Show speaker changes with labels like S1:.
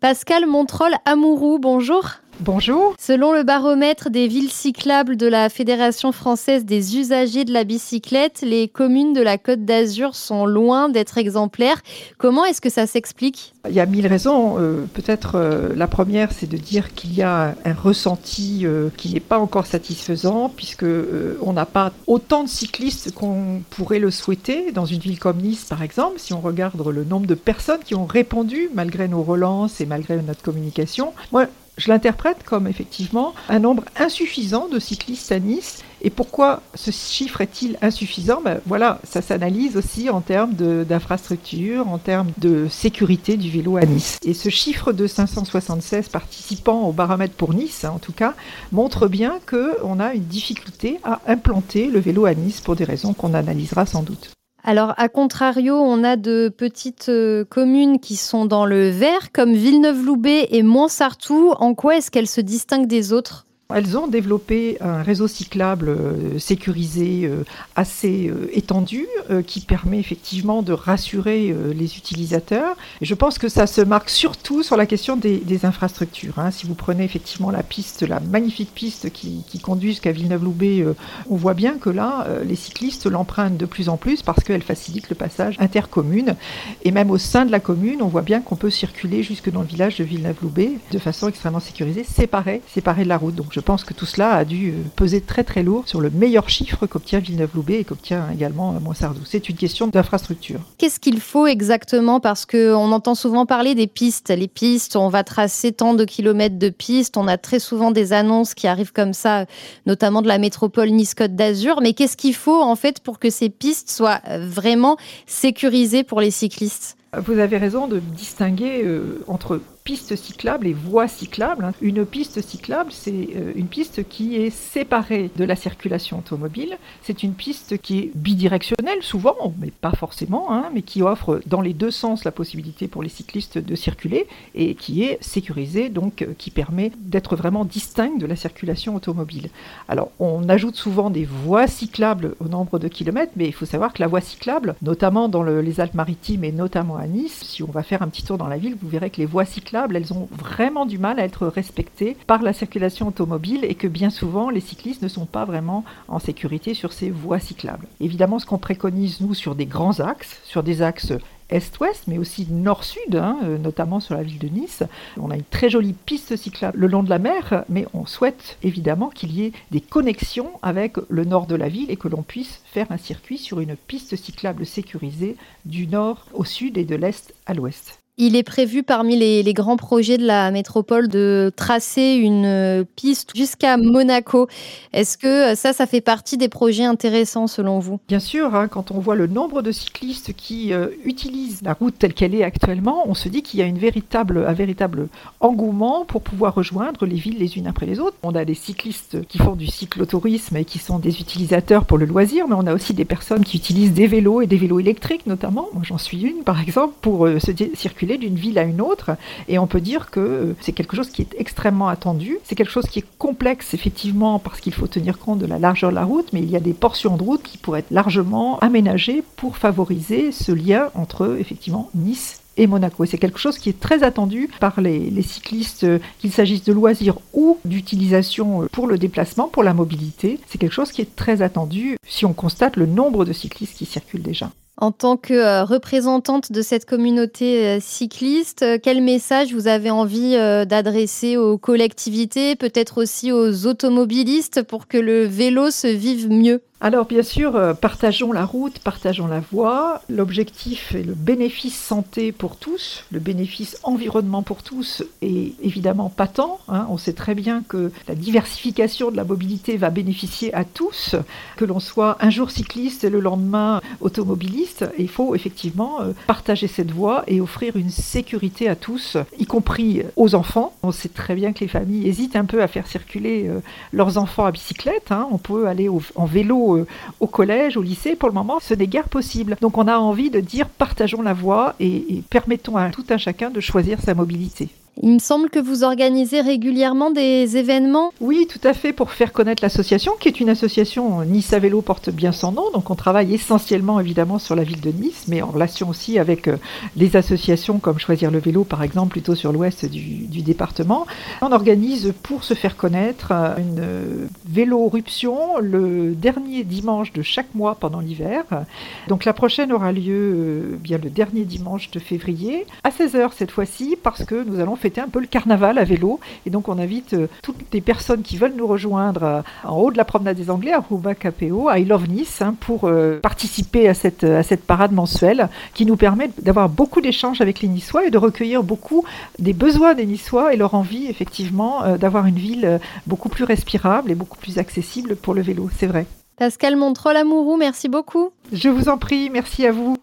S1: Pascal Montrol Amourou, bonjour.
S2: Bonjour.
S1: Selon le baromètre des villes cyclables de la Fédération française des usagers de la bicyclette, les communes de la Côte d'Azur sont loin d'être exemplaires. Comment est-ce que ça s'explique?
S2: Il y a mille raisons. Euh, peut-être euh, la première, c'est de dire qu'il y a un ressenti euh, qui n'est pas encore satisfaisant, puisque on n'a pas autant de cyclistes qu'on pourrait le souhaiter dans une ville comme Nice, par exemple. Si on regarde le nombre de personnes qui ont répondu malgré nos relances et malgré notre communication, moi, je l'interprète comme effectivement un nombre insuffisant de cyclistes à Nice. Et pourquoi ce chiffre est-il insuffisant? Ben Voilà, ça s'analyse aussi en termes d'infrastructure, en termes de sécurité du vélo à Nice. Et ce chiffre de 576 participants au baromètre pour Nice, hein, en tout cas, montre bien qu'on a une difficulté à implanter le vélo à Nice pour des raisons qu'on analysera sans doute.
S1: Alors, à contrario, on a de petites euh, communes qui sont dans le vert, comme Villeneuve-Loubet et Montsartou. En quoi est-ce qu'elles se distinguent des autres?
S2: Elles ont développé un réseau cyclable euh, sécurisé euh, assez euh, étendu qui permet effectivement de rassurer les utilisateurs. Je pense que ça se marque surtout sur la question des, infrastructures. Hein. Si vous prenez effectivement la piste, la magnifique piste qui, conduit jusqu'à Villeneuve-Loubet, on voit bien que là, les cyclistes l'empruntent de plus en plus parce qu'elle facilite le passage intercommune. Et même au sein de la commune, on voit bien qu'on peut circuler jusque dans le village de Villeneuve-Loubet de façon extrêmement sécurisée, séparée, séparée de la route. Pense que tout cela a dû euh, peser très très lourd sur le meilleur chiffre qu'obtient Villeneuve-Loubet et qu'obtient également euh, Montsardou. C'est une question d'infrastructure.
S1: Qu'est-ce qu'il faut exactement? Parce qu'on entend souvent parler des pistes. Les pistes, on va tracer tant de kilomètres de pistes. On a très souvent des annonces qui arrivent comme ça, notamment de la métropole Nice-Côte d'Azur. Mais qu'est-ce qu'il faut en fait pour que ces pistes soient euh, vraiment sécurisées pour les cyclistes?
S2: Vous avez raison de distinguer entre piste cyclable et voie cyclable. Hein. Une piste cyclable, c'est euh, une piste qui est séparée de la circulation automobile. C'est une piste qui est bidirectionnelle, souvent, mais pas forcément, hein, mais qui offre dans les deux sens la possibilité pour les cyclistes de circuler et qui est sécurisée, donc euh, qui permet d'être vraiment distincte de la circulation automobile. Alors, on ajoute souvent des voies cyclables au nombre de kilomètres, mais il faut savoir que la voie cyclable, notamment dans les Alpes-Maritimes et notamment à Nice, si on va faire un petit tour dans la ville, vous verrez que les voies cyclables elles ont vraiment du mal à être respectées par la circulation automobile et que bien souvent les cyclistes ne sont pas vraiment en sécurité sur ces voies cyclables. Évidemment, ce qu'on préconise nous sur des grands axes, sur des axes est-ouest, mais aussi nord-sud, hein, euh, notamment sur la ville de Nice. On a une très jolie piste cyclable le long de la mer, mais on souhaite évidemment qu'il y ait des connexions avec le nord de la ville et que l'on puisse faire un circuit sur une piste cyclable sécurisée du nord au sud et de l'est à l'ouest.
S1: Il est prévu parmi les, grands projets de la métropole de tracer une euh, piste jusqu'à Monaco. Est-ce que ça, ça fait partie des projets intéressants selon vous?
S2: Bien sûr, hein, quand on voit le nombre de cyclistes qui euh, utilisent la route telle qu'elle est actuellement, on se dit qu'il y a une véritable, un véritable engouement pour pouvoir rejoindre les villes les unes après les autres. On a des cyclistes qui font du cyclotourisme et qui sont des utilisateurs pour le loisir, mais on a aussi des personnes qui utilisent des vélos et des vélos électriques notamment. Moi j'en suis une par exemple pour euh, se circuler d'une ville à une autre. Et on peut dire que c'est quelque chose qui est extrêmement attendu. C'est quelque chose qui est complexe, effectivement, parce qu'il faut tenir compte de la largeur de la route, mais il y a des portions de route qui pourraient être largement aménagées pour favoriser ce lien entre, effectivement, Nice et Monaco. Et c'est quelque chose qui est très attendu par les, les cyclistes, qu'il s'agisse de loisirs ou d'utilisation pour le déplacement, pour la mobilité. C'est quelque chose qui est très attendu si on constate le nombre de cyclistes qui circulent déjà.
S1: En tant que euh, représentante de cette communauté euh, cycliste, euh, quel message vous avez envie d'adresser aux collectivités, peut-être aussi aux automobilistes pour que le vélo se vive mieux?
S2: Alors bien sûr, euh, partageons la route, partageons la voie. L'objectif est le bénéfice santé pour tous, le bénéfice environnement pour tous est évidemment patent. Hein. On sait très bien que la diversification de la mobilité va bénéficier à tous, que l'on soit un jour cycliste et le lendemain automobiliste. il faut effectivement euh, partager cette voie et offrir une sécurité à tous, y compris aux enfants. On sait très bien que les familles hésitent un peu à faire circuler euh, leurs enfants à bicyclette. Hein. On peut aller en vélo au collège, au lycée, pour le moment, ce n'est guère possible. Donc on a envie de dire partageons la voie et, et permettons à tout un chacun de choisir sa mobilité.
S1: Il me semble que vous organisez régulièrement des événements.
S2: Oui, tout à fait, pour faire connaître l'association, qui est une association Nice à vélo porte bien son nom. Donc on travaille essentiellement évidemment sur la ville de Nice, mais en relation aussi avec euh, les associations comme Choisir le vélo, par exemple, plutôt sur l'ouest du, département. On organise pour se faire connaître euh, une vélo-ruption le dernier dimanche de chaque mois pendant l'hiver. Donc la prochaine aura lieu euh, bien le dernier dimanche de février à 16h cette fois-ci parce que nous allons fêter un peu le carnaval à vélo et donc on invite euh, toutes les personnes qui veulent nous rejoindre euh, en haut de la promenade des Anglais à Rouba Capéo, à I Love Nice hein, pour participer à cette, à cette parade mensuelle qui nous permet d'avoir beaucoup d'échanges avec les Niçois et de recueillir beaucoup des besoins des Niçois et leur envie effectivement d'avoir une ville beaucoup plus respirable et beaucoup plus accessible pour le vélo, c'est vrai.
S1: Pascal Montrol Amourou, merci beaucoup.
S2: Je vous en prie, merci à vous.